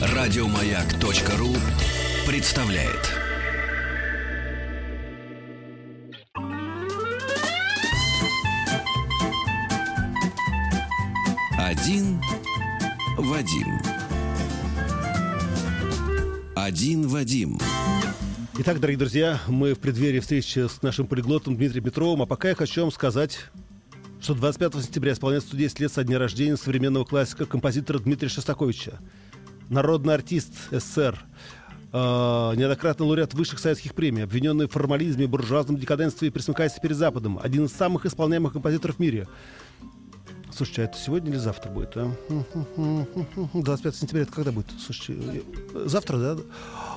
Радиомаяк.ру представляет. Один Вадим. Один Вадим. Итак, дорогие друзья, мы в преддверии встречи с нашим полиглотом Дмитрием Петровым. А пока я хочу вам сказать, что 25 сентября исполняется 110 лет со дня рождения современного классика композитора Дмитрия Шостаковича. Народный артист СССР, э, неоднократно лауреат высших советских премий, обвиненный в формализме, буржуазном декаденстве и присмыкайстве перед Западом, один из самых исполняемых композиторов в мире. Слушайте, а это сегодня или завтра будет? А? 25 сентября это когда будет? Слушайте, завтра, да?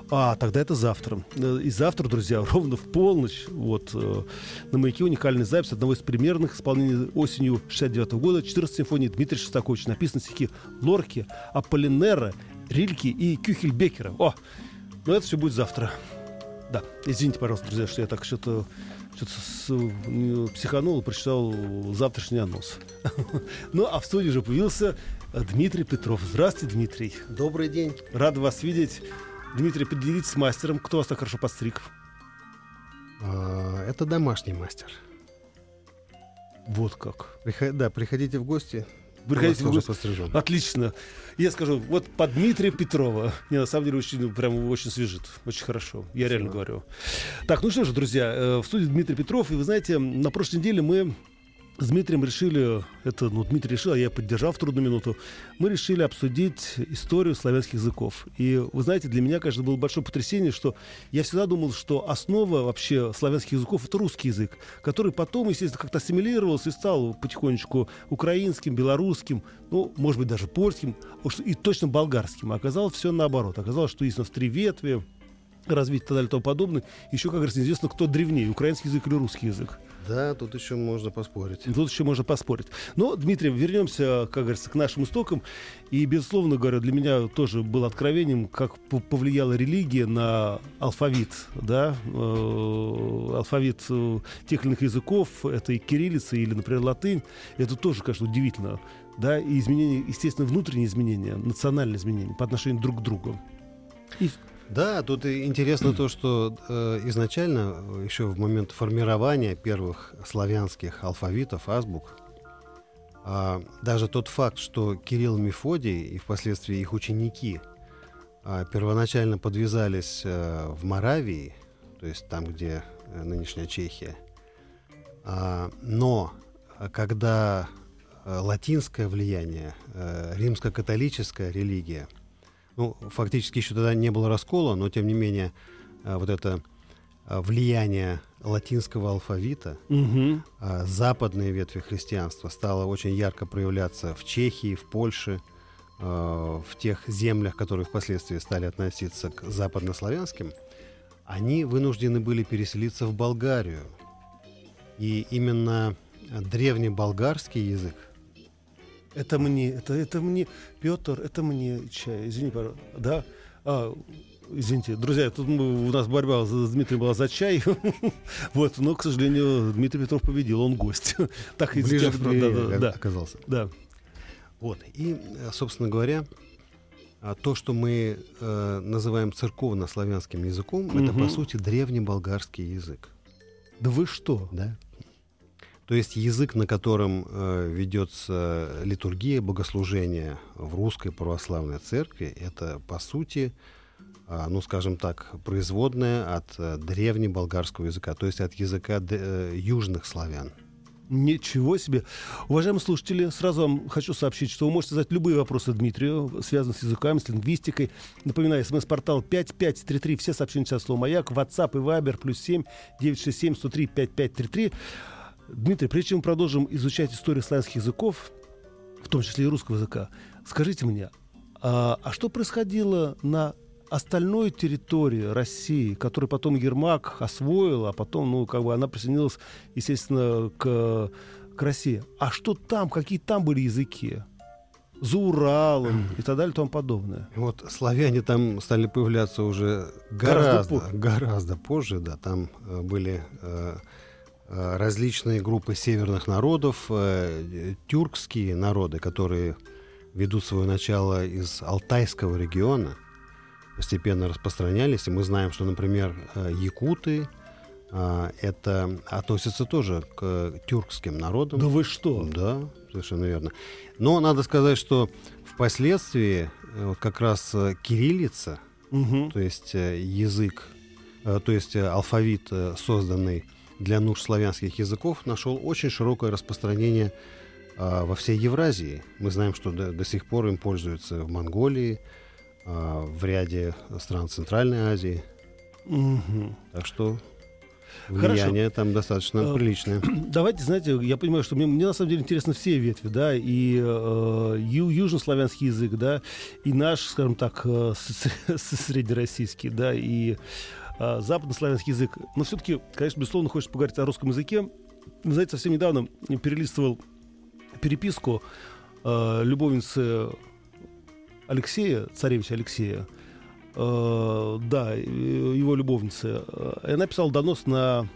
А, тогда это завтра. Э, и завтра, друзья, ровно в полночь, вот, э, на «Маяке» уникальная запись одного из примерных исполнений осенью 69 года 14 симфонии Дмитрия Шостаковича. Написаны стихи Лорки, Аполлинера, Рильки и Кюхельбекера. О, ну это все будет завтра. Да, извините, пожалуйста, друзья, что я так что-то что-то психанул и прочитал завтрашний анонс. ну, а в студии уже появился Дмитрий Петров. Здравствуйте, Дмитрий. Добрый день. Рад вас видеть. Дмитрий, поделитесь с мастером. Кто вас так хорошо подстриг? А, это домашний мастер. Вот как. Приход... Да, приходите в гости. Приходите в гости. Отлично. Я скажу, вот по Дмитрия Петрова. Не, на самом деле, очень, ну, прям очень свежит. Очень хорошо. Я Спасибо. реально говорю. Так, ну что же, друзья, э, в студии Дмитрий Петров. И вы знаете, на прошлой неделе мы с Дмитрием решили, это ну, Дмитрий решил, а я поддержал в трудную минуту, мы решили обсудить историю славянских языков. И вы знаете, для меня, конечно, было большое потрясение, что я всегда думал, что основа вообще славянских языков — это русский язык, который потом, естественно, как-то ассимилировался и стал потихонечку украинским, белорусским, ну, может быть, даже польским, и точно болгарским. А оказалось все наоборот. Оказалось, что есть у нас три ветви, развитие и так далее и тому подобное. Еще, как говорится, неизвестно, кто древнее, украинский язык или русский язык. Да, тут еще можно поспорить. Тут еще можно поспорить. Но, Дмитрий, вернемся, как говорится, к нашим истокам. И, безусловно говоря, для меня тоже было откровением, как повлияла религия на алфавит, да, э, алфавит э, тех или иных языков, это и кириллица или, например, латынь. Это тоже, конечно, удивительно. Да, и изменения, естественно, внутренние изменения, национальные изменения по отношению друг к другу. И да, тут интересно то, что э, изначально, э, еще в момент формирования первых славянских алфавитов, азбук, э, даже тот факт, что Кирилл Мефодий и впоследствии их ученики э, первоначально подвязались э, в Моравии, то есть там, где э, нынешняя Чехия, э, но когда латинское влияние, э, римско-католическая религия – ну, фактически еще тогда не было раскола, но тем не менее а, вот это а, влияние латинского алфавита, угу. западные ветви христианства стало очень ярко проявляться в Чехии, в Польше, в тех землях, которые впоследствии стали относиться к западнославянским, они вынуждены были переселиться в Болгарию. И именно древний болгарский язык это мне, это, это мне, Петр, это мне чай. Извини, пожалуйста. Да? А, извините, друзья, тут мы, у нас борьба с Дмитрием была за чай. вот, но, к сожалению, Дмитрий Петров победил, он гость. так и Ближе к да, да, да, оказался. Да. Вот, и, собственно говоря, а то, что мы э, называем церковно-славянским языком, угу. это, по сути, древний болгарский язык. Да вы что? Да. То есть язык, на котором э, ведется литургия богослужения в русской православной церкви, это по сути, э, ну скажем так, производная от э, древнеболгарского языка, то есть от языка э, южных славян. Ничего себе. Уважаемые слушатели, сразу вам хочу сообщить, что вы можете задать любые вопросы Дмитрию, связанные с языками, с лингвистикой. Напоминаю, смс-портал 5533, все сообщения сейчас слово «Маяк», WhatsApp и Viber, плюс 7 967 103 5533. Дмитрий, прежде чем мы продолжим изучать историю славянских языков, в том числе и русского языка, скажите мне, а, а что происходило на остальной территории России, которую потом Ермак освоил, а потом, ну, как бы она присоединилась, естественно, к, к России. А что там, какие там были языки? За Уралом и так далее и тому подобное. Вот славяне там стали появляться уже гораздо, гораздо, гораздо позже, да, там э, были э, различные группы северных народов, э, тюркские народы, которые ведут свое начало из Алтайского региона, постепенно распространялись. И мы знаем, что, например, э, якуты, это относится тоже к тюркским народам. Да вы что? Да, совершенно верно. Но надо сказать, что впоследствии вот как раз кириллица, угу. то есть язык, то есть алфавит, созданный для нужд славянских языков, нашел очень широкое распространение а, во всей Евразии. Мы знаем, что до, до сих пор им пользуются в Монголии, а, в ряде стран Центральной Азии. Угу. Так что влияние Хорошо. там достаточно а, приличное. Давайте, знаете, я понимаю, что мне, мне на самом деле интересны все ветви, да, и э, ю, южнославянский язык, да, и наш, скажем так, э, среднероссийский, да, и западнославянский язык. Но все-таки, конечно, безусловно, хочется поговорить о русском языке. Вы знаете, совсем недавно перелистывал переписку э, любовницы Алексея, царевича Алексея, э, да, его любовницы. И она писала донос на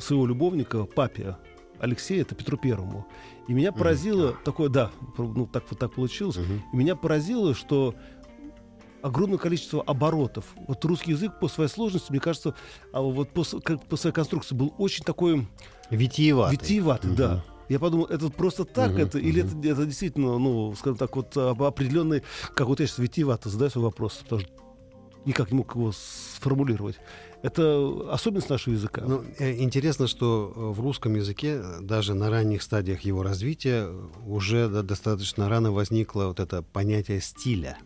своего любовника, папе Алексея, это Петру Первому. И меня поразило mm-hmm. такое, да, ну так вот так получилось. Mm-hmm. И меня поразило, что огромное количество оборотов. Вот русский язык по своей сложности, мне кажется, а вот по, как, по своей конструкции был очень такой... Витиеватый. Витиеватый, угу. да. Я подумал, это просто так, угу, это, угу. или это, это действительно, ну, скажем так, вот определенный, как вот я сейчас витиевато задаю свой вопрос, потому что никак не мог его сформулировать. Это особенность нашего языка. Ну, э, интересно, что э, в русском языке э, даже на ранних стадиях его развития уже достаточно рано возникло вот это понятие стиля.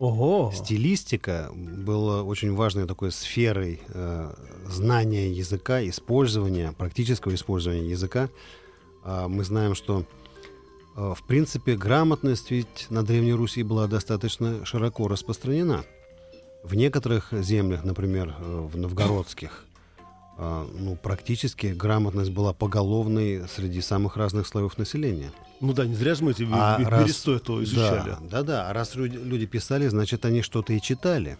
Ого. Стилистика была очень важной такой сферой э, знания языка, использования, практического использования языка. Э, мы знаем, что э, в принципе грамотность ведь на Древней Руси была достаточно широко распространена. В некоторых землях, например, э, в новгородских, ну, практически грамотность была поголовной среди самых разных слоев населения. Ну да, не зря же мы эти а берестой это изучали. Да, да, да. А раз люди, писали, значит, они что-то и читали.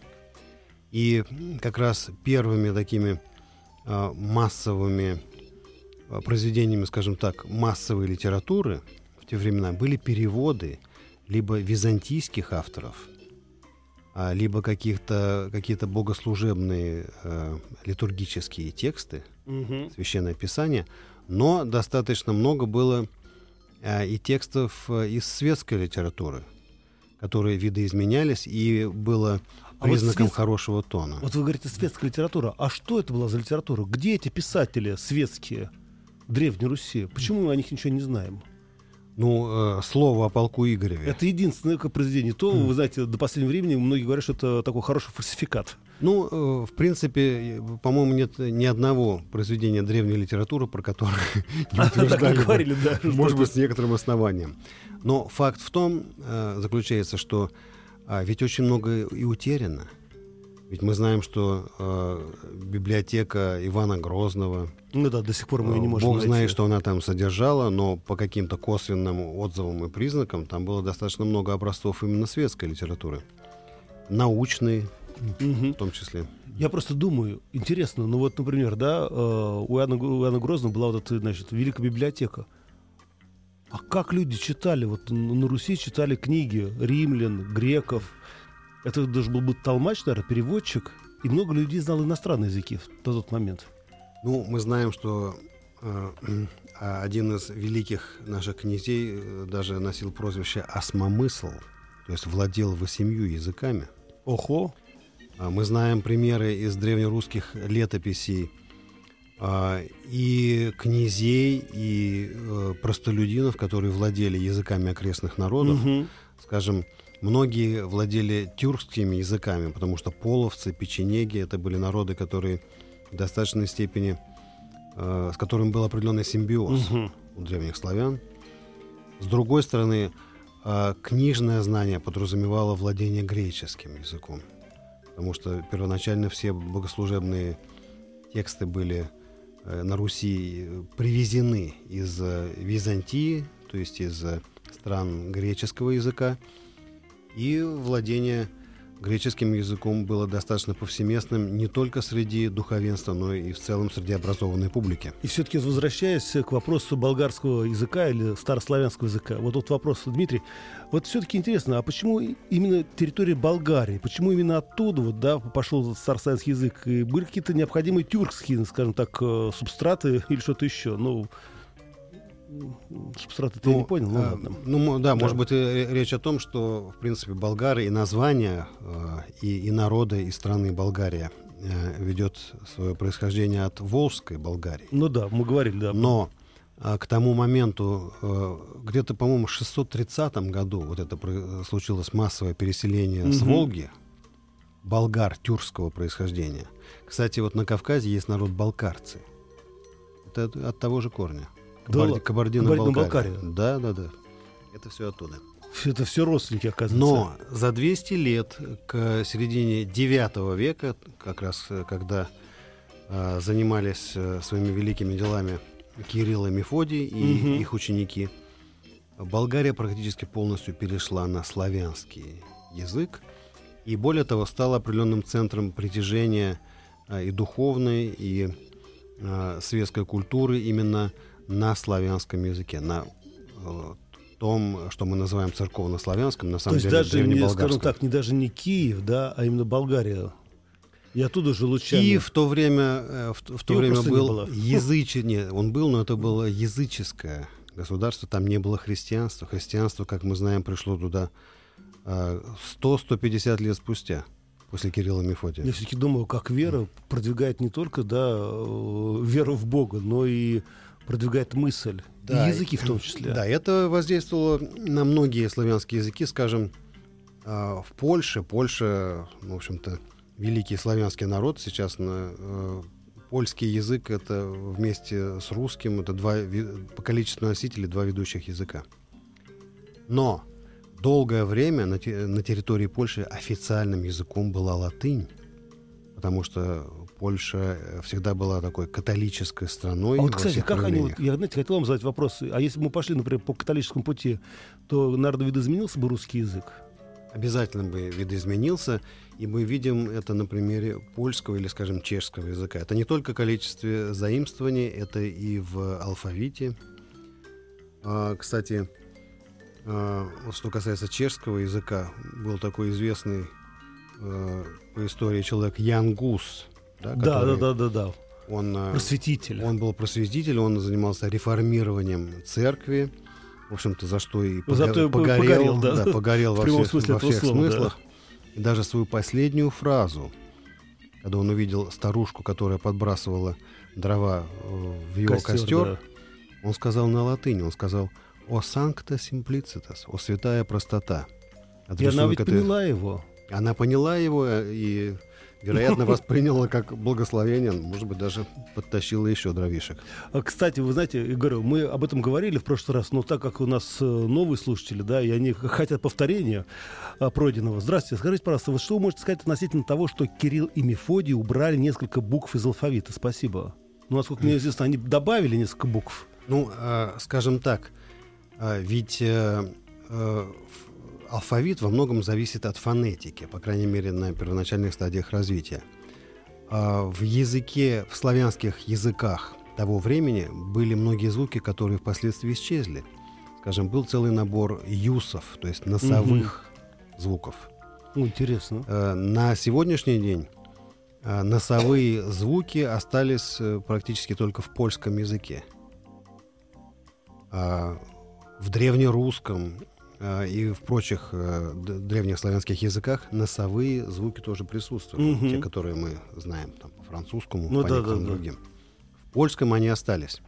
И как раз первыми такими э, массовыми э, произведениями, скажем так, массовой литературы в те времена были переводы либо византийских авторов, а, либо каких-то, какие-то богослужебные э, литургические тексты, угу. священное писание, но достаточно много было э, и текстов э, из светской литературы, которые видоизменялись, и было признаком а вот свет... хорошего тона. Вот вы говорите светская литература, а что это была за литература? Где эти писатели светские Древней Руси? Почему мы о них ничего не знаем? Ну, э, слово о полку Игореве. Это единственное произведение. То, mm. вы знаете, до последнего времени многие говорят, что это такой хороший фальсификат. Ну, э, в принципе, по-моему, нет ни одного произведения древней литературы, про которое не утверждали, говорили, да, может быть, с некоторым основанием. Но факт в том э, заключается, что а, ведь очень много и утеряно. Ведь мы знаем, что э, библиотека Ивана Грозного. Ну да, до сих пор мы ее не можем. Бог найти. знает, что она там содержала, но по каким-то косвенным отзывам и признакам там было достаточно много образцов именно светской литературы. Научной, угу. в том числе. Я просто думаю, интересно, ну вот, например, да, э, у Иоанна, у Иоанна Грозного была вот эта, значит, великая библиотека. А как люди читали? Вот на Руси читали книги римлян, греков, это должен был быть толмач, наверное, переводчик. И много людей знало иностранные языки в тот момент. Ну, мы знаем, что э, один из великих наших князей э, даже носил прозвище «осмомысл», то есть владел восемью языками. Охо! А мы знаем примеры из древнерусских летописей э, и князей, и э, простолюдинов, которые владели языками окрестных народов. Угу. Скажем, Многие владели тюркскими языками, потому что половцы, печенеги — это были народы, которые в достаточной степени, э, с которыми был определенный симбиоз угу. у древних славян. С другой стороны, э, книжное знание подразумевало владение греческим языком, потому что первоначально все богослужебные тексты были э, на Руси привезены из э, Византии, то есть из э, стран греческого языка, и владение греческим языком было достаточно повсеместным не только среди духовенства, но и в целом среди образованной публики. И все-таки возвращаясь к вопросу болгарского языка или старославянского языка, вот тут вопрос, Дмитрий, вот все-таки интересно, а почему именно территория Болгарии, почему именно оттуда вот, да, пошел старославянский язык, и были какие-то необходимые тюркские, скажем так, э, субстраты или что-то еще, ну, субстраты ты Ну, не понял, ну э, ладно. ну, да, Да. может быть, э, речь о том, что, в принципе, болгары и названия, э, и, и народы, и страны Болгария э, ведет свое происхождение от Волжской Болгарии. Ну да, мы говорили, да. Но к тому моменту, э, где-то, по-моему, в 630 году вот это случилось массовое переселение с Мгм. Волги болгар тюркского происхождения. Кстати, вот на Кавказе есть народ балкарцы. Это от того же корня. Да ладно? Кабардино-Балкария. Да, да, да. Это все оттуда. Это все родственники, оказывается. Но за 200 лет к середине 9 века, как раз э, когда э, занимались э, своими великими делами Кирилл и Мефодий и Мгм. их ученики, Болгария практически полностью перешла на славянский язык и более того стала определенным центром притяжения э, и духовной, и э, светской культуры именно на славянском языке, на э, том, что мы называем церковно-славянском, на То самом есть деле даже, не, скажем так, не даже не Киев, да, а именно Болгария. И оттуда же лучами. Киев в то время, э, в, в то Его время не был было. языче, нет, он был, но это было языческое государство, там не было христианства. Христианство, как мы знаем, пришло туда э, 100-150 лет спустя, после Кирилла и Мефодия. Я все-таки думаю, как вера продвигает не только да, э, веру в Бога, но и продвигает мысль. Да, и языки в том числе. Да, это воздействовало на многие славянские языки, скажем, а, в Польше. Польша, в общем-то, великий славянский народ. Сейчас на, э, польский язык это вместе с русским, это два, по количеству носителей два ведущих языка. Но долгое время на, те- на территории Польши официальным языком была латынь, потому что Польша э, всегда была такой католической страной. А вот, во кстати, как они, вот, я, знаете, хотел вам задать вопрос. А если бы мы пошли, например, по католическому пути, то, наверное, видоизменился бы русский язык? обязательно бы видоизменился, и мы видим это на примере польского или, скажем, чешского языка. Это не только количестве заимствований, это и в алфавите. А, кстати, а, что касается чешского языка, был такой известный э, по истории человек Ян Гус. Да, Да, да, который- да, да, да. Он, э, Просветитель. он был просветитель, он занимался реформированием церкви, в общем-то, за что и пога- За то и погорел, погорел, да. погорел В во всех, во всех слова, да. смыслах. И даже свою последнюю фразу, когда он увидел старушку, которая подбрасывала дрова э, в его костер, да. он сказал на латыни, он сказал «О санкта simplicitas», «О святая простота». И она ведь этой- поняла его. Она поняла его э, и, вероятно, восприняла как благословение, может быть, даже подтащила еще дровишек. А, Кстати, вы знаете, я говорю, мы об этом говорили в прошлый раз, но так как у нас э, новые слушатели, да, и они хотят повторения а, пройденного. Здравствуйте, скажите, пожалуйста, вот что вы можете сказать относительно того, что Кирилл и Мефодий убрали несколько букв из алфавита? Спасибо. Ну, насколько мне известно, они добавили несколько букв. Ну, э, скажем так, ведь э, э, алфавит во многом зависит от фонетики, по крайней мере, на первоначальных стадиях развития. А в языке, в славянских языках того времени были многие звуки, которые впоследствии исчезли. Скажем, был целый набор юсов, то есть носовых звуков. Ну, интересно. Э, На сегодняшний день э, носовые звуки остались э, практически только в польском языке. А В древнерусском и в прочих э, древних славянских языках носовые звуки тоже присутствуют. Мгм. Те, которые мы знаем там, по французскому, Ну по да, некоторым да, да. другим. В польском они остались.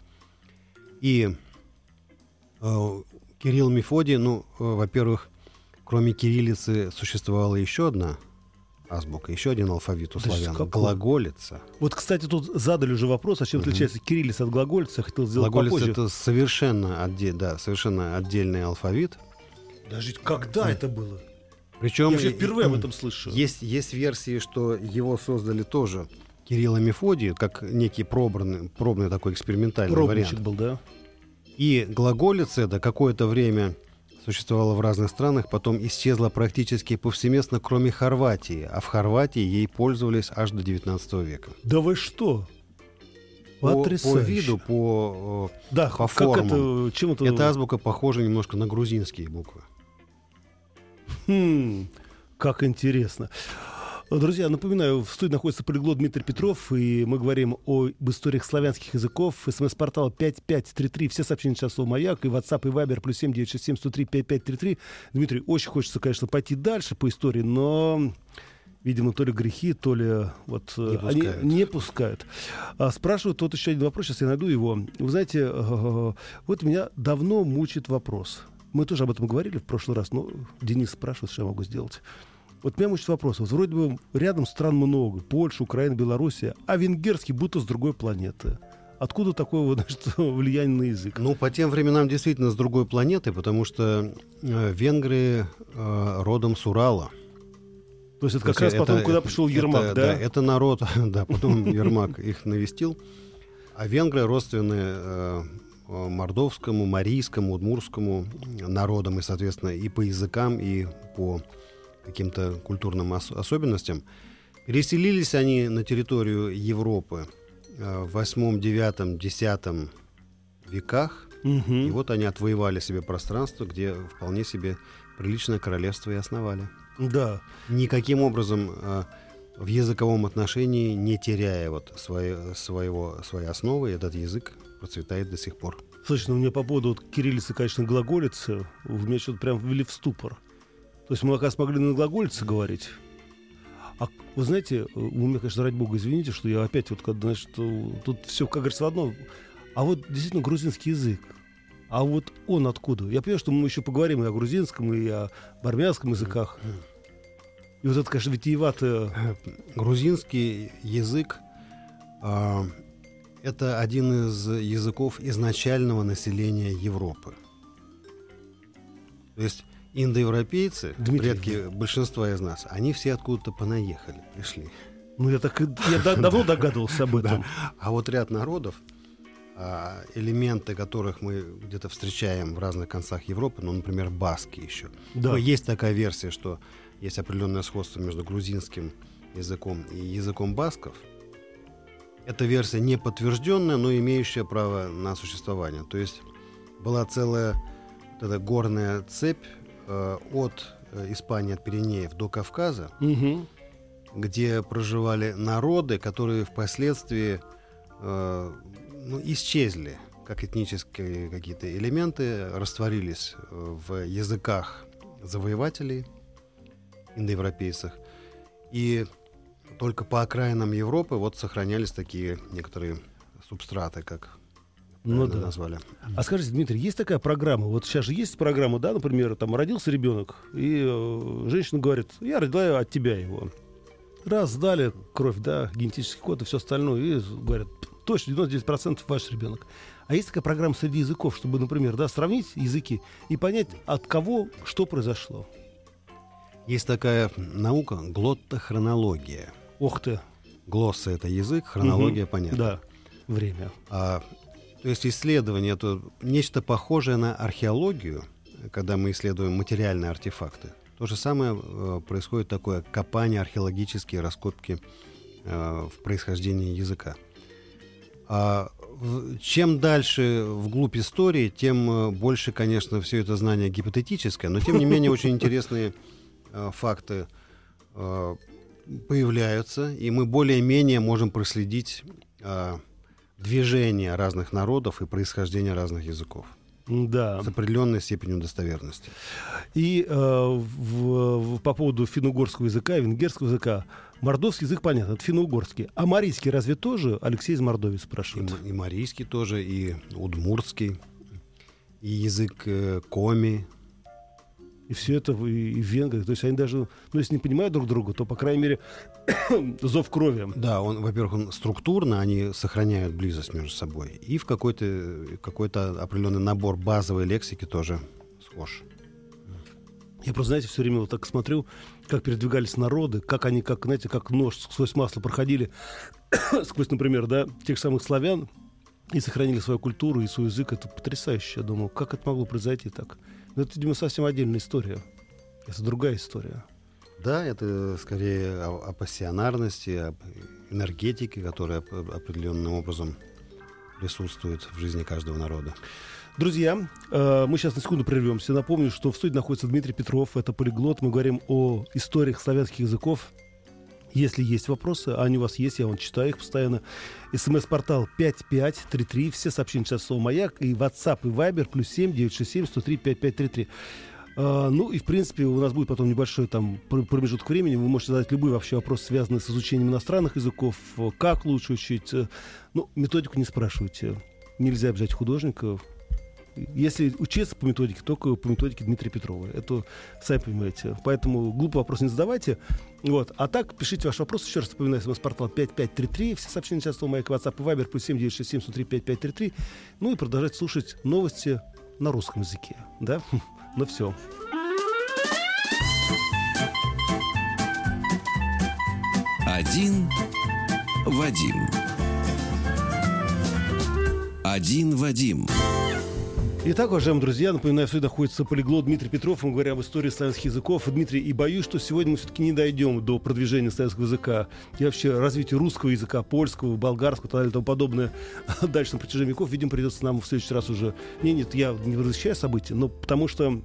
И э, Кирилл Мефодий, ну, э, во-первых, кроме кириллицы существовала еще одна азбука, еще один алфавит у Да славян. какой? Глаголица. Вот, кстати, тут задали уже вопрос, а чем Мгм. отличается кириллица от глаголицы. Я хотел сделать Глаголица попозже. это совершенно, отде- да, совершенно отдельный алфавит. Даже когда это было? Причем Я вообще впервые об этом слышу. Есть, есть версии, что его создали тоже Кирилл и Мефодий, как некий пробный, пробный такой экспериментальный Пробничек вариант. был, да? И глаголица это какое-то время существовала в разных странах, потом исчезла практически повсеместно, кроме Хорватии. А в Хорватии ей пользовались аж до 19 века. Да вы что? По, по виду, по, да, по как формам. это, чем это... Эта азбука похожа немножко на грузинские буквы. Хм, как интересно. Друзья, напоминаю, в студии находится полиглот Дмитрий Петров, и мы говорим об историях славянских языков. СМС-портал 5533, все сообщения сейчас у Маяк, и WhatsApp, и Viber, плюс 7967 103 5533. Дмитрий, очень хочется, конечно, пойти дальше по истории, но видимо, то ли грехи, то ли вот не они пускают. не пускают. А, спрашивают вот еще один вопрос, сейчас я найду его. Вы знаете, э, вот меня давно мучает вопрос. Мы тоже об этом говорили в прошлый раз, но Денис спрашивает, что я могу сделать. Вот меня мучит вопрос. Вот вроде бы рядом стран много. Польша, Украина, Белоруссия. А венгерский будто с другой планеты. Откуда такое вот, значит, влияние на язык? Ну, по тем временам действительно с другой планеты, потому что э, венгры э, родом с Урала. То есть это То как есть раз потом, это- куда пришел Ермак, это, да? Это народ, да, потом Ермак их навестил. А венгры родственны э, мордовскому, марийскому, удмурскому народам, и, соответственно, и по языкам, и по каким-то культурным ос- особенностям. Переселились они на территорию Европы э, в 8, 9, 10 веках. Мгм. И вот они отвоевали себе пространство, где вполне себе приличное королевство и основали Да. никаким образом э, в языковом отношении не теряя вот своей, своего, своей основы, этот язык процветает до сих пор. Слушай, ну мне по поводу вот, кириллицы, конечно, глаголицы, в меня что-то прям ввели в ступор. То есть мы, оказывается, могли на глаголице говорить. А вы знаете, у меня, конечно, ради бога, извините, что я опять вот, когда, значит, тут все, как говорится, в одном. А вот действительно грузинский язык. А вот он откуда? Я понимаю, что мы еще поговорим и о грузинском, и о армянском языках. И вот это, конечно, витиеватое... Грузинский язык а, это один из языков изначального населения Европы. То есть индоевропейцы, Дмитрий, предки большинства из нас, они все откуда-то понаехали, пришли. Ну, я так я да- давно догадывался об этом. А вот ряд народов, а, элементы которых мы где-то встречаем в разных концах Европы, ну, например, баски еще. Да. Ну, есть такая версия, что есть определенное сходство между грузинским языком и языком басков. Эта версия не подтвержденная, но имеющая право на существование. То есть была целая вот эта горная цепь э, от э, Испании, от Пиренеев до Кавказа, Мгм. где проживали народы, которые впоследствии э, ну, исчезли, как этнические какие-то элементы, растворились э, в языках завоевателей, индоевропейцев. И только по окраинам Европы вот сохранялись такие некоторые субстраты, как Ну правильно да. назвали. А скажите, Дмитрий, есть такая программа? Вот сейчас же есть программа, да, например, там родился ребенок, и э, женщина говорит, я родила от тебя его. Раз, сдали кровь, да, генетический код и все остальное, и говорят, точно, 99% ваш ребенок. А есть такая программа среди языков, чтобы, например, да, сравнить языки и понять, от кого что произошло. Есть такая наука глоттохронология. Ох ты. Глосса — это язык, хронология — Мгм. понятно. Да, время. А, то есть исследование это нечто похожее на археологию, когда мы исследуем материальные артефакты. То же самое э, происходит такое копание, археологические раскопки э, в происхождении языка. А чем дальше вглубь истории, тем э, больше, конечно, все это знание гипотетическое, но тем не менее очень интересные факты э, появляются, и мы более-менее можем проследить э, движение разных народов и происхождение разных языков Да. с определенной степенью достоверности. И э, в- в- по поводу финно-угорского языка и венгерского языка. Мордовский язык, понятно, это финно-угорский. А марийский разве тоже? Алексей из Мордовии И, спрашивает. м- и марийский тоже, и удмуртский, и язык э, коми. И все это в- и, в венграх. То есть они даже, ну, если не понимают друг друга, то, по крайней мере, зов крови. Да, он, во-первых, он структурно, они сохраняют близость между собой. И в какой-то какой-то определенный набор базовой лексики тоже схож. Я просто, знаете, все время вот так смотрю, как передвигались народы, как они, как, знаете, как нож сквозь масло проходили, сквозь, например, да, тех самых славян, и сохранили свою культуру и свой язык. Это потрясающе, я думаю. Как это могло произойти так? Но это, видимо, совсем отдельная история. Это другая история. Да, это скорее о, о пассионарности, об энергетике, которая определенным образом присутствует в жизни каждого народа. Друзья, э, мы сейчас на секунду прервемся. Напомню, что в студии находится Дмитрий Петров, это полиглот. Мы говорим о историях славянских языков. Если есть вопросы, а они у вас есть, я вам читаю их постоянно. СМС-портал 5533, все сообщения сейчас слово «Маяк», и WhatsApp и Viber, плюс 7 967 103 5533. Uh, ну и, в принципе, у нас будет потом небольшой там промежуток времени. Вы можете задать любые вообще вопросы, связанные с изучением иностранных языков, как лучше учить. Ну, методику не спрашивайте. Нельзя обижать художников. Если учиться по методике, только по методике Дмитрия Петрова. Это сами понимаете. Поэтому глупый вопрос не задавайте. Вот. А так, пишите ваш вопрос. Еще раз напоминаю, смс-портал 5533. Все сообщения сейчас в моих WhatsApp и Viber плюс 7967 103 5533. Ну и продолжать слушать новости на русском языке. Да? Ну все. Один Вадим. Один Вадим. Итак, уважаемые друзья, напоминаю, что находится полиглот Дмитрий Петров. Мы говорим об истории славянских языков. Дмитрий, и боюсь, что сегодня мы все-таки не дойдем до продвижения славянского языка и вообще развития русского языка, польского, болгарского и так далее и тому подобное. Дальше на протяжении веков, видимо, придется нам в следующий раз уже... Не, нет, я не возвращаю события, но потому что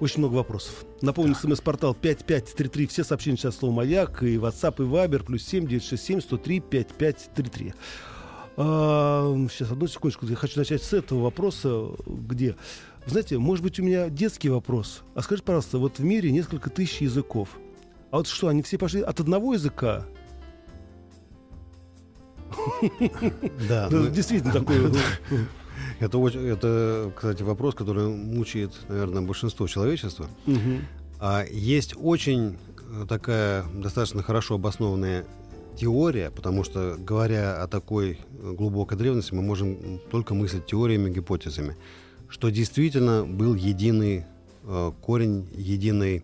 очень много вопросов. Напомню, смс-портал 5533. Все сообщения сейчас слово «Маяк» и WhatsApp, и Viber, плюс 7 967 103 5533. А, сейчас, одну секундочку. Я хочу начать с этого вопроса, где... Знаете, может быть, у меня детский вопрос. А скажите, пожалуйста, вот в мире несколько тысяч языков. А вот что, они все пошли от одного языка? Да. Действительно такой... Это, это, кстати, вопрос, который мучает, наверное, большинство человечества. А есть очень такая достаточно хорошо обоснованная теория, потому что, говоря о такой глубокой древности, мы можем только мыслить теориями, гипотезами, что действительно был единый э, корень, единый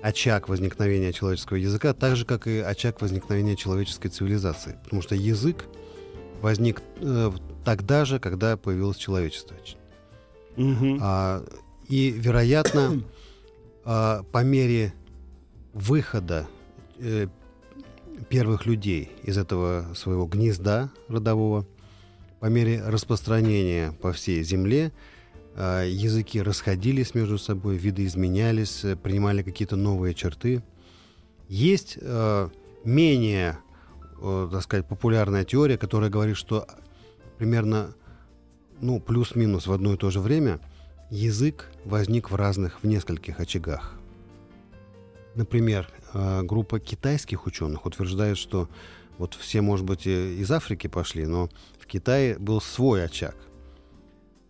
очаг возникновения человеческого языка, так же, как и очаг возникновения человеческой цивилизации. Потому что язык возник э, тогда же, когда появилось человечество. Угу. А, и, вероятно, а, по мере выхода э, первых людей из этого своего гнезда родового, по мере распространения по всей земле, э, языки расходились между собой, виды изменялись, принимали какие-то новые черты. Есть э, менее, так сказать, популярная теория, которая говорит, что примерно ну, плюс-минус в одно и то же время язык возник в разных, в нескольких очагах. Например, группа китайских ученых утверждает, что вот все, может быть, из Африки пошли, но в Китае был свой очаг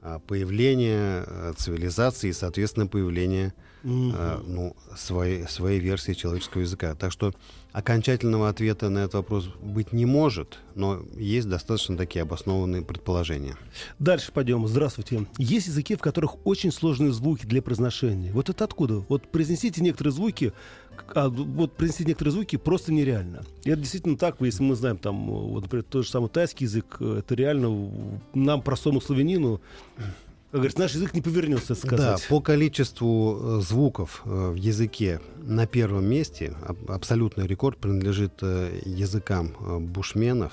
а появления э, цивилизации и, соответственно, появления mm-hmm. ну, своей, своей версии человеческого языка. Так что окончательного ответа на этот вопрос быть не может, но есть достаточно такие обоснованные предположения. Дальше пойдем. Здравствуйте. Есть языки, в которых очень сложные звуки для произношения. Вот это откуда? Вот произнесите некоторые звуки, а вот произнести некоторые звуки просто нереально. И это действительно так, если мы знаем, там, вот, например, тот же самый тайский язык, это реально нам, простому славянину, как говорится, наш язык не повернется сказать. Да, по количеству э, звуков э, в языке на первом месте абсолютный рекорд принадлежит э, языкам бушменов,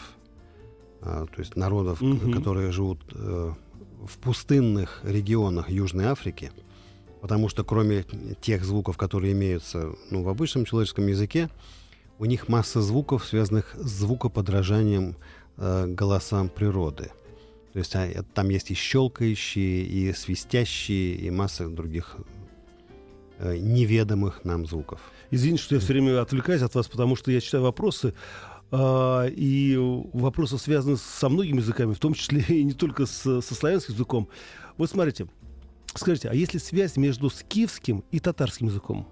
то есть народов, угу. которые живут в пустынных регионах Южной Африки, потому что кроме тех звуков, которые имеются ну, в обычном человеческом языке, у них масса звуков, связанных с звукоподражанием голосам природы – то есть а, там есть и щелкающие, и свистящие, и масса других э, неведомых нам звуков. Извините, что я все время отвлекаюсь от вас, потому что я читаю вопросы, э, и вопросы связаны со многими языками, в том числе и не только с, со славянским языком. Вот смотрите, скажите, а есть ли связь между скифским и татарским языком?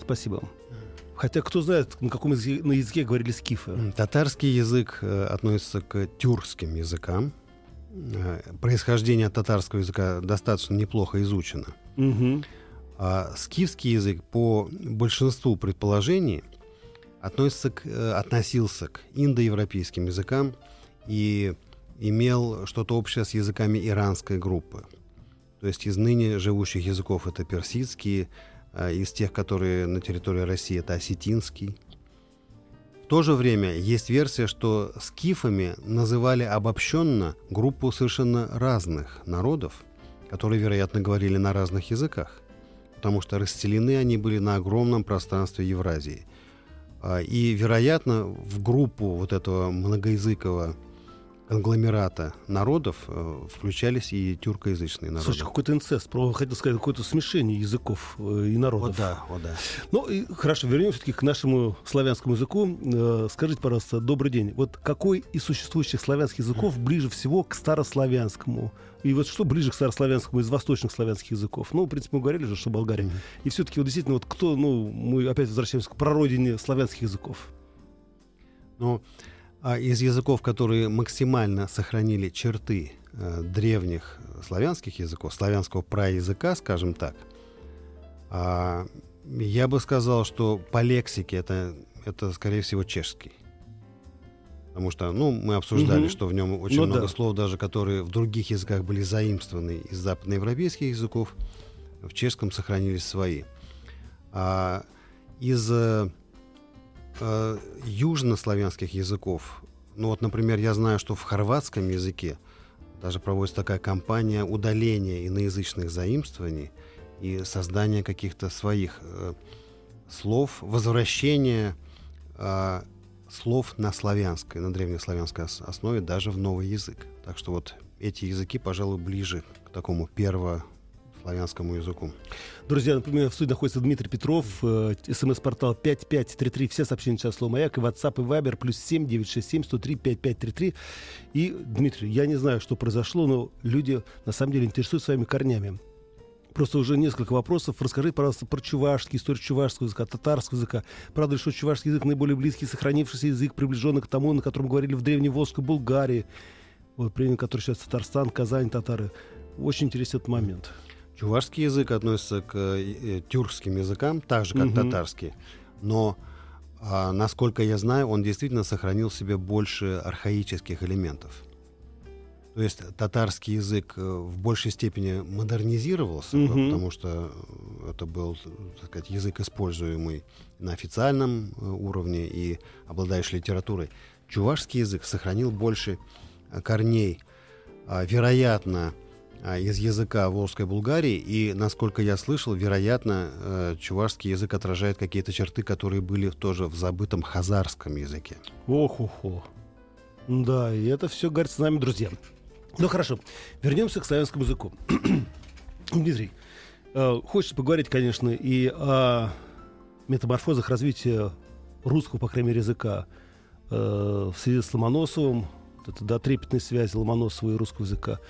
Спасибо. Хотя кто знает, на каком языке, на языке говорили скифы. Татарский язык э, относится к тюркским языкам. Э, происхождение татарского языка достаточно неплохо изучено. Угу. А скифский язык по большинству предположений относится к, э, относился к индоевропейским языкам и имел что-то общее с языками иранской группы. То есть из ныне живущих языков это персидский, а из тех, которые на территории России, это осетинский. То же время есть версия, что скифами называли обобщенно группу совершенно разных народов, которые, вероятно, говорили на разных языках, потому что расселены они были на огромном пространстве Евразии. А, и, вероятно, в группу вот этого многоязыкового конгломерата народов э, включались и тюркоязычные народы. Слушай, какой-то инцест, про, хотел сказать, какое-то смешение языков э, и народов. О да, о да. Ну, и, хорошо, вернемся все-таки к нашему славянскому языку. Э, скажите, пожалуйста, добрый день. Вот какой из существующих славянских языков ближе всего к старославянскому? И вот что ближе к старославянскому из восточных славянских языков? Ну, в принципе, мы говорили же, что Болгария. Mm-hmm. И все-таки вот действительно, вот кто, ну, мы опять возвращаемся к прародине славянских языков. Ну, а из языков, которые максимально сохранили черты э, древних славянских языков, славянского праязыка, скажем так, э, я бы сказал, что по лексике это, это скорее всего, чешский. Потому что, ну, мы обсуждали, mm-hmm. что в нем очень ну, много да. слов, даже которые в других языках были заимствованы из западноевропейских языков, в чешском сохранились свои. А из э, южнославянских языков. Ну вот, например, я знаю, что в хорватском языке даже проводится такая кампания удаления иноязычных заимствований и создания каких-то своих э, слов, возвращения э, слов на славянской, на древнеславянской основе даже в новый язык. Так что вот эти языки, пожалуй, ближе к такому перво славянскому языку. Друзья, например, в студии находится Дмитрий Петров, э, смс-портал 5533, все сообщения сейчас слово «Маяк», и WhatsApp и Viber, плюс 7 967 103 5533. И, Дмитрий, я не знаю, что произошло, но люди на самом деле интересуются своими корнями. Просто уже несколько вопросов. Расскажи, пожалуйста, про чувашский, историю чувашского языка, татарского языка. Правда ли, что чувашский язык наиболее близкий, сохранившийся язык, приближенный к тому, на котором говорили в Древней Волжской Булгарии, вот, при который сейчас Татарстан, Казань, татары. Очень интересен этот момент. Чувашский язык относится к э, тюркским языкам, так же, как угу. татарский. Но, а, насколько я знаю, он действительно сохранил в себе больше архаических элементов. То есть татарский язык э, в большей степени модернизировался, угу. потому что это был, так сказать, язык, используемый на официальном э, уровне и обладающий литературой. Чувашский язык сохранил больше корней. А, вероятно, из языка Волжской Булгарии, и, насколько я слышал, вероятно, э, чувашский язык отражает какие-то черты, которые были тоже в забытом хазарском языке. Ох-охо. Да, и это все говорит с нами, друзья. Ну хорошо, вернемся к славянскому языку. Дмитрий, э, хочется поговорить, конечно, и о метаморфозах развития русского, по крайней мере, языка э, в связи с Ломоносовым, это да, трепетной связи Ломоносова и русского языка.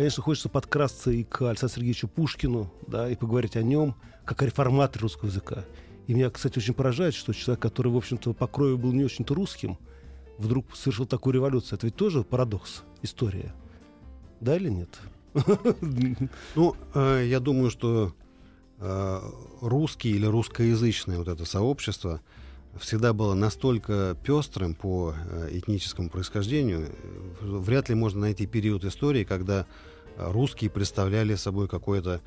Конечно, хочется подкрасться и к Александру Сергеевичу Пушкину, да, и поговорить о нем, как о реформаторе русского языка. И меня, кстати, очень поражает, что человек, который, в общем-то, по крови был не очень-то русским, вдруг совершил такую революцию. Это ведь тоже парадокс, история. Да или нет? Ну, э, я думаю, что э, русский или русскоязычное вот это сообщество всегда было настолько пестрым по э, этническому происхождению, вряд ли можно найти период истории, когда русские представляли собой какую-то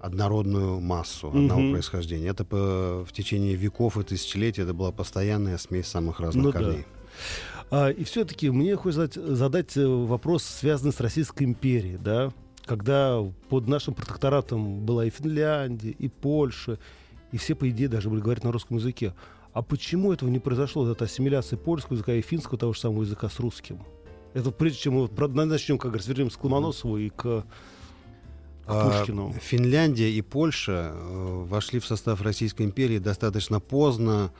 однородную массу одного mm происхождения. Это по, в течение веков и тысячелетий это была постоянная смесь самых разных ну, корней. Да. А, и все-таки мне хочется задать, задать э, вопрос, связанный с Российской империей, да, когда под нашим протекторатом была и Финляндия, и Польша, и все, по идее, даже были говорить на русском языке. А почему этого не произошло, эта ассимиляция польского языка и финского того же самого языка с русским? Это прежде чем мы начнем, как говорится, вернемся к Ломоносову и к а, Пушкину. Финляндия и Польша э, вошли в состав Российской империи достаточно поздно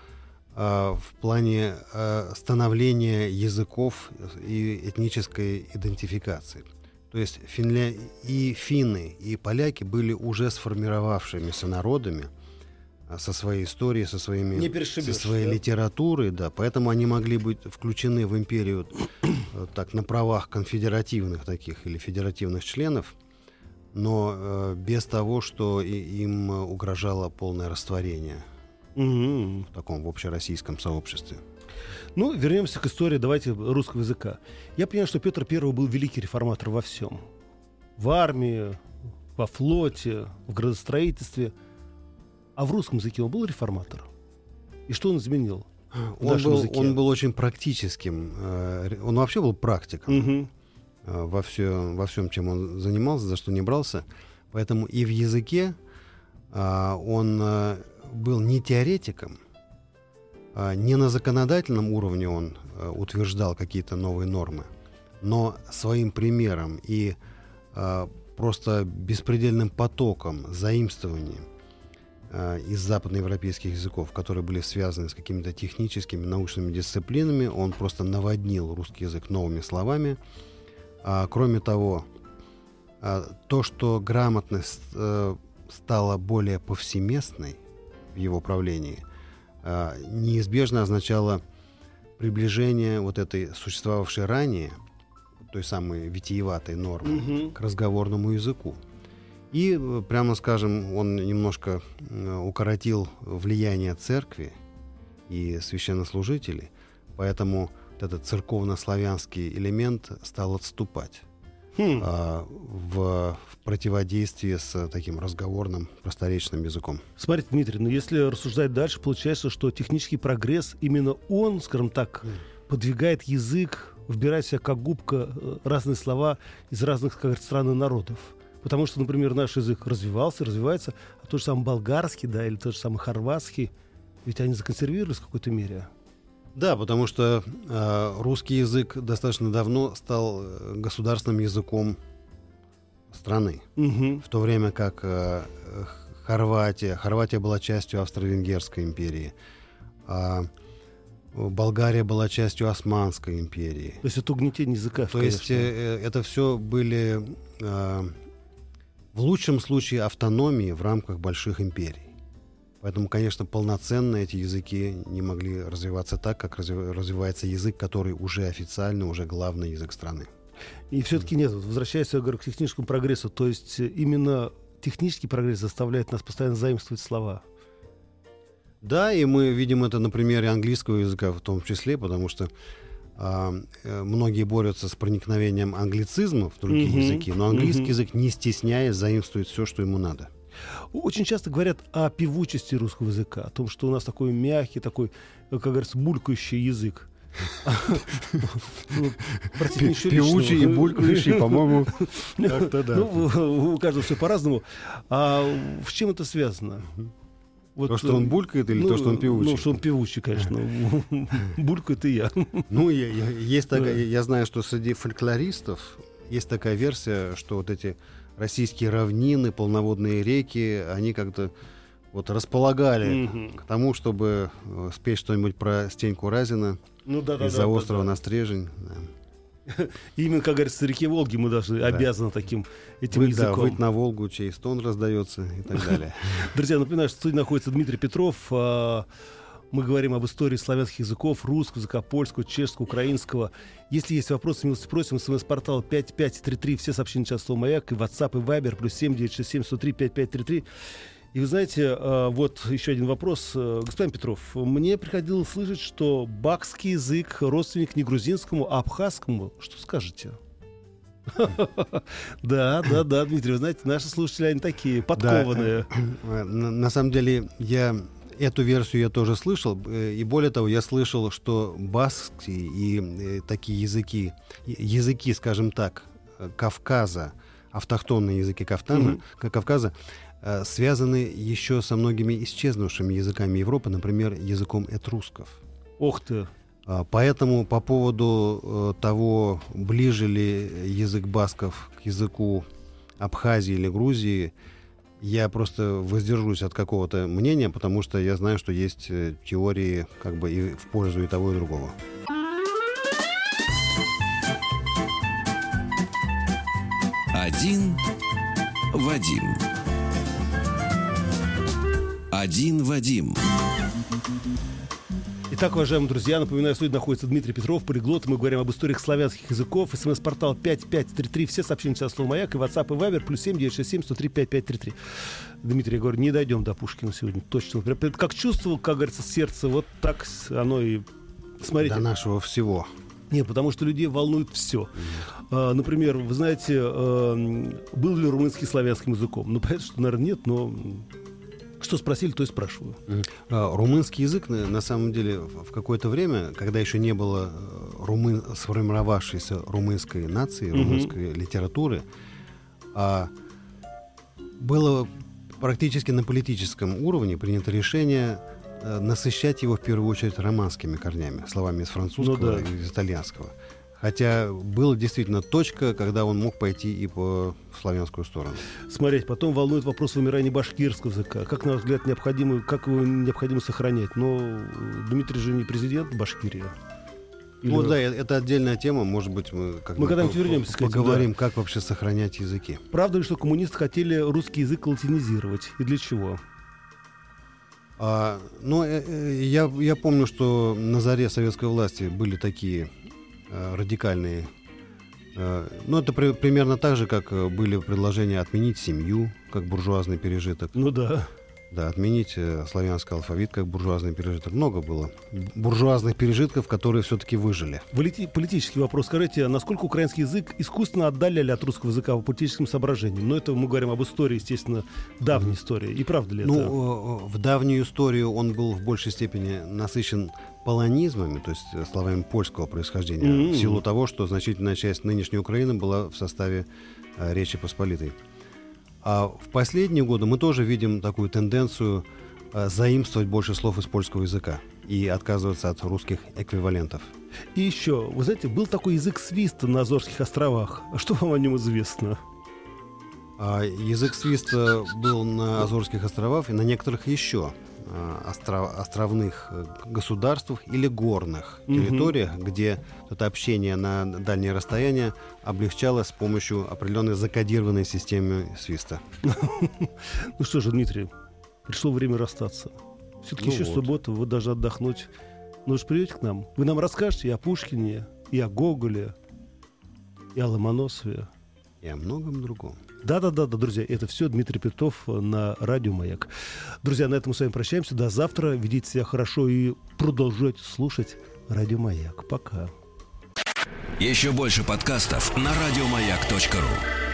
э, в плане э, становления языков и этнической идентификации. То есть финля... и финны, и поляки были уже сформировавшимися народами, со своей историей, со, своими, со своей да? литературой, да, поэтому они могли быть включены в империю э, так на правах конфедеративных таких или федеративных членов, но э, без того, что и, им угрожало полное растворение угу. в таком в общероссийском сообществе. Ну, вернемся к истории, давайте, русского языка. Я понимаю, что Петр I был великий реформатор во всем. В армии, во флоте, в градостроительстве. А в русском языке он был реформатор? И что он изменил? Он был, он был очень практическим. Э, он вообще был практиком угу. во, все, во всем, чем он занимался, за что не брался. Поэтому и в языке а, он э, был не теоретиком, не на законодательном уровне он утверждал какие-то новые нормы, но своим примером и просто беспредельным потоком заимствований Э, из западноевропейских языков, которые были связаны с какими-то техническими, научными дисциплинами. Он просто наводнил русский язык новыми словами. А, кроме того, а, то, что грамотность а, стала более повсеместной в его правлении, а, неизбежно означало приближение вот этой существовавшей ранее, той самой витиеватой нормы, mm-hmm. к разговорному языку. И, э, прямо скажем, он немножко укоротил влияние церкви и священнослужителей, поэтому вот этот церковно-славянский элемент стал отступать хм. а, в, в противодействии с таким разговорным просторечным языком. Смотрите, Дмитрий, ну если рассуждать дальше, получается, что технический прогресс, именно он, скажем так, хм. подвигает язык, вбирает себя как губка э, разные слова из разных, как стран и народов. Потому что, например, наш язык развивался, развивается, а тот же самый болгарский, да, или тот же самый хорватский, ведь они законсервировались в какой-то мере. Да, потому что э, русский язык достаточно давно стал э, государственным языком страны, угу. в то время как э, Хорватия, Хорватия была частью Австро-Венгерской империи, а Болгария была частью Османской империи. То есть это угнетение языка. То конечно. есть э, это все были э, в лучшем случае автономии в рамках больших империй. Поэтому, конечно, полноценно эти языки не могли развиваться так, как развивается язык, который уже официально, уже главный язык страны. И все-таки нет, возвращаясь я говорю, к техническому прогрессу, то есть именно технический прогресс заставляет нас постоянно заимствовать слова. Да, и мы видим это на примере английского языка в том числе, потому что э, многие борются с проникновением англицизмов в другие mm-hmm. языки, но английский mm-hmm. язык, не стесняясь, заимствует все, что ему надо. Очень часто говорят о певучести русского языка, о том, что у нас такой мягкий, такой, как говорится, булькающий язык. Певучий и булькающий, по-моему. Ну, у каждого все по-разному. А с чем это связано? Вот, то, что он булькает или ну, то, что он певучий? Ну, что он певучий, конечно. Булькает и я. Ну, я, я, есть такая, я знаю, что среди фольклористов есть такая версия, что вот эти российские равнины, полноводные реки, они как-то вот располагали к тому, чтобы э, спеть что-нибудь про Стеньку Разина ну, да, из-за да, острова да, да. на Стрежень. Да. Именно, как говорится, реки Волги мы должны, да. обязаны таким этим Вы, языком. Да, выйти на Волгу, чей стон раздается и так далее. Друзья, напоминаю, что в студии находится Дмитрий Петров. А, мы говорим об истории славянских языков, русского языка, польского, чешского, украинского. Если есть вопросы, милости просим. СМС-портал 5533, все сообщения часто маяк, и WhatsApp, и Viber, плюс 7967 103 5533. И вы знаете, а, вот еще один вопрос. Э, господин Петров, мне приходилось слышать, что бакский язык родственник не грузинскому, а абхазскому. Что скажете? Да, да, да, Дмитрий, вы знаете, наши слушатели, они такие, подкованные. Э, на самом деле, я эту версию я тоже слышал, э, и более того, я слышал, что баскские и такие языки, языки, скажем так, Кавказа, автохтонные языки Кавказа, Э, связаны еще со многими исчезнувшими языками Европы, например, языком этрусков. Ох ты! А, поэтому по поводу э, того, ближе ли язык басков к языку Абхазии или Грузии, я просто воздержусь от какого-то мнения, потому что я знаю, что есть э, теории как бы и в пользу и того, и другого. Один Вадим. Один Вадим. Итак, уважаемые друзья, напоминаю, в студии находится Дмитрий Петров, полиглот. Мы говорим об историях славянских языков. СМС-портал 5533. Все сообщения сейчас слово «Маяк» и WhatsApp и Viber плюс 7967 103 5533. Дмитрий, я говорю, не дойдем до Пушкина сегодня. Точно. Как чувствовал, как говорится, сердце, вот так оно и... Смотрите. До нашего всего. Не, потому что людей волнует все. А, например, вы знаете, а, был ли румынский славянским языком? Ну, понятно, что, наверное, нет, но что спросили, то и спрашиваю. А, румынский язык, на самом деле, в какое-то время, когда еще не было э, румын, сформировавшейся румынской нации, румынской угу. литературы, а было практически на политическом уровне принято решение Э, насыщать его в первую очередь романскими корнями, словами из французского ну, да. и из итальянского. Хотя была действительно точка, когда он мог пойти и по славянскую сторону. Смотреть, потом волнует вопрос вымирания башкирского языка. Как, на ваш взгляд, необходимо, как его необходимо сохранять? Но Дмитрий же не президент Башкирии. Или... Ну да, это отдельная тема. Может быть, мы, как мы когда-нибудь вернемся к поговорим, да. как вообще сохранять языки. Правда ли, что коммунисты хотели русский язык латинизировать? И для чего? А, но э, э, я, я помню, что на заре советской власти были такие э, радикальные. Э, ну, это при, примерно так же, как э, были предложения отменить семью, как буржуазный пережиток. Ну да. Да, отменить э, славянский алфавит как буржуазный пережиток. Много было буржуазных пережитков, которые все-таки выжили. Полити- политический вопрос. Скажите, насколько украинский язык искусственно отдаляли от русского языка по политическим соображениям? Но это мы говорим об истории, естественно, давней истории. И правда ли ну, это? Ну, в давнюю историю он был в большей степени насыщен полонизмами, то есть словами польского происхождения, mm-hmm. в силу того, что значительная часть нынешней Украины была в составе Речи Посполитой. А в последние годы мы тоже видим такую тенденцию э, заимствовать больше слов из польского языка и отказываться от русских эквивалентов. И еще, вы знаете, был такой язык свиста на Азорских островах. А что вам о нем известно? А, язык свиста был на Азорских островах и на некоторых еще. Э, остров, островных э, государствах или горных угу. территориях, где это общение на дальние расстояния облегчалось с помощью определенной закодированной системы свиста. Ну что же, Дмитрий, пришло время расстаться. Все-таки ну еще суббота, вы даже отдохнуть. Ну уж придете к нам. Вы нам расскажете и о Пушкине, и о Гоголе, и о Ломоносове. И о многом другом. Да-да-да, друзья, это все Дмитрий Петов на Радио Маяк. Друзья, на этом мы с вами прощаемся. До завтра. Ведите себя хорошо и продолжайте слушать Радио Маяк. Пока. Еще больше подкастов на радиомаяк.ру